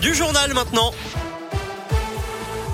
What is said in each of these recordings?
du journal maintenant.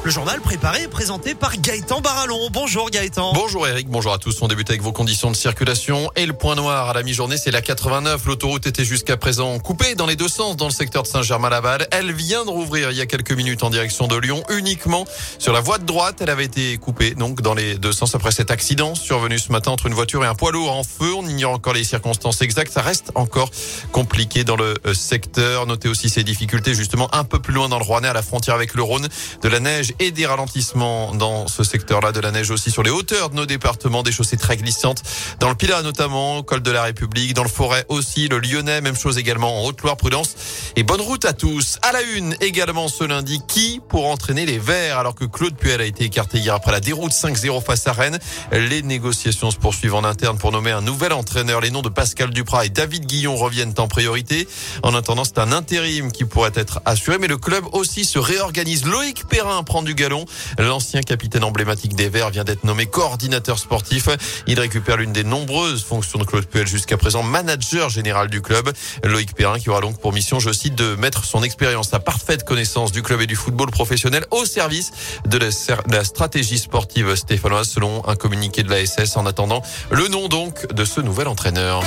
Le journal préparé et présenté par Gaëtan Barallon. Bonjour Gaëtan. Bonjour Eric, bonjour à tous. On débute avec vos conditions de circulation et le point noir à la mi-journée, c'est la 89. L'autoroute était jusqu'à présent coupée dans les deux sens dans le secteur de Saint-Germain-Laval. Elle vient de rouvrir il y a quelques minutes en direction de Lyon uniquement sur la voie de droite. Elle avait été coupée donc dans les deux sens après cet accident survenu ce matin entre une voiture et un poids lourd en feu. On ignore encore les circonstances exactes. Ça reste encore compliqué dans le euh, secteur. Notez aussi ces difficultés justement un peu plus loin dans le Rouennais à la frontière avec le Rhône. De la neige et des ralentissements dans ce secteur-là, de la neige aussi sur les hauteurs de nos départements, des chaussées très glissantes dans le Pilat notamment, col de la République, dans le Forêt aussi, le Lyonnais, même chose également en Haute-Loire, prudence et bonne route à tous. À la une également ce lundi, qui pour entraîner les Verts alors que Claude Puel a été écarté hier après la déroute 5-0 face à Rennes. Les négociations se poursuivent en interne pour nommer un nouvel entraîneur. Les noms de Pascal Duprat et David Guillon reviennent en priorité. En attendant, c'est un intérim qui pourrait être assuré, mais le club aussi se réorganise. Loïc Perrin prend du galon. L'ancien capitaine emblématique des Verts vient d'être nommé coordinateur sportif. Il récupère l'une des nombreuses fonctions de Claude Puel jusqu'à présent, manager général du club. Loïc Perrin qui aura donc pour mission, je cite, de mettre son expérience, sa parfaite connaissance du club et du football professionnel au service de la stratégie sportive stéphanoise selon un communiqué de la SS en attendant le nom donc de ce nouvel entraîneur.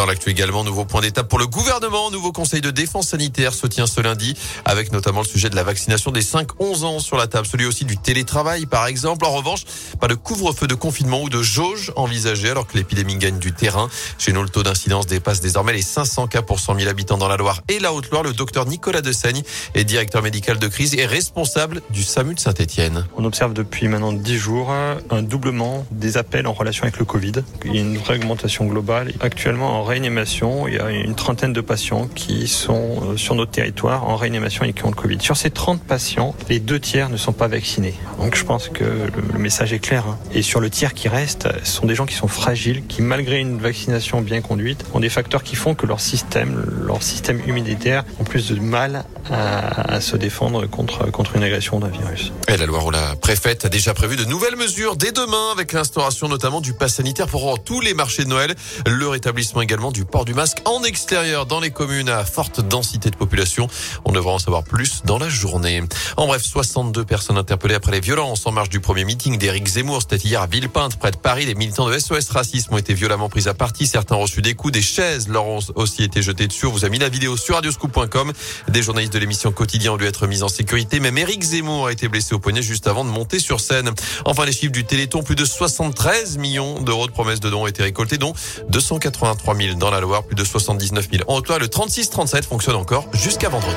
Dans l'actu également, nouveau point d'étape pour le gouvernement. Nouveau conseil de défense sanitaire se tient ce lundi avec notamment le sujet de la vaccination des 5-11 ans sur la table. Celui aussi du télétravail, par exemple. En revanche, pas de couvre-feu de confinement ou de jauge envisagé alors que l'épidémie gagne du terrain. Chez nous, le taux d'incidence dépasse désormais les 500 cas pour 100 000 habitants dans la Loire et la Haute-Loire. Le docteur Nicolas Dessaigne est directeur médical de crise et responsable du SAMU de Saint-Etienne. On observe depuis maintenant 10 jours un doublement des appels en relation avec le Covid. Il y a une vraie augmentation globale. Actuellement, en réanimation. Il y a une trentaine de patients qui sont euh, sur notre territoire en réanimation et qui ont le Covid. Sur ces 30 patients, les deux tiers ne sont pas vaccinés. Donc je pense que le message est clair. Hein. Et sur le tiers qui reste, ce sont des gens qui sont fragiles, qui malgré une vaccination bien conduite, ont des facteurs qui font que leur système, leur système immunitaire ont plus de mal à, se défendre contre, contre une agression d'un virus. Et la Loire où la préfète a déjà prévu de nouvelles mesures dès demain avec l'instauration notamment du pass sanitaire pour tous les marchés de Noël. Le rétablissement également du port du masque en extérieur dans les communes à forte densité de population. On devra en savoir plus dans la journée. En bref, 62 personnes interpellées après les violences en marge du premier meeting d'Éric Zemmour. C'était hier à Villepinte, près de Paris. Les militants de SOS Racisme ont été violemment pris à partie. Certains ont reçu des coups, des chaises leur ont aussi été jetées dessus. Vous a mis la vidéo sur radioscoop.com. Des journalistes de l'émission Quotidien ont dû être mis en sécurité. Même Éric Zemmour a été blessé au poignet juste avant de monter sur scène. Enfin, les chiffres du Téléthon, plus de 73 millions d'euros de promesses de dons ont été récoltés, dont 283 000 dans la Loire, plus de 79 000 en Haute-Loire. Le 36-37 fonctionne encore jusqu'à vendredi.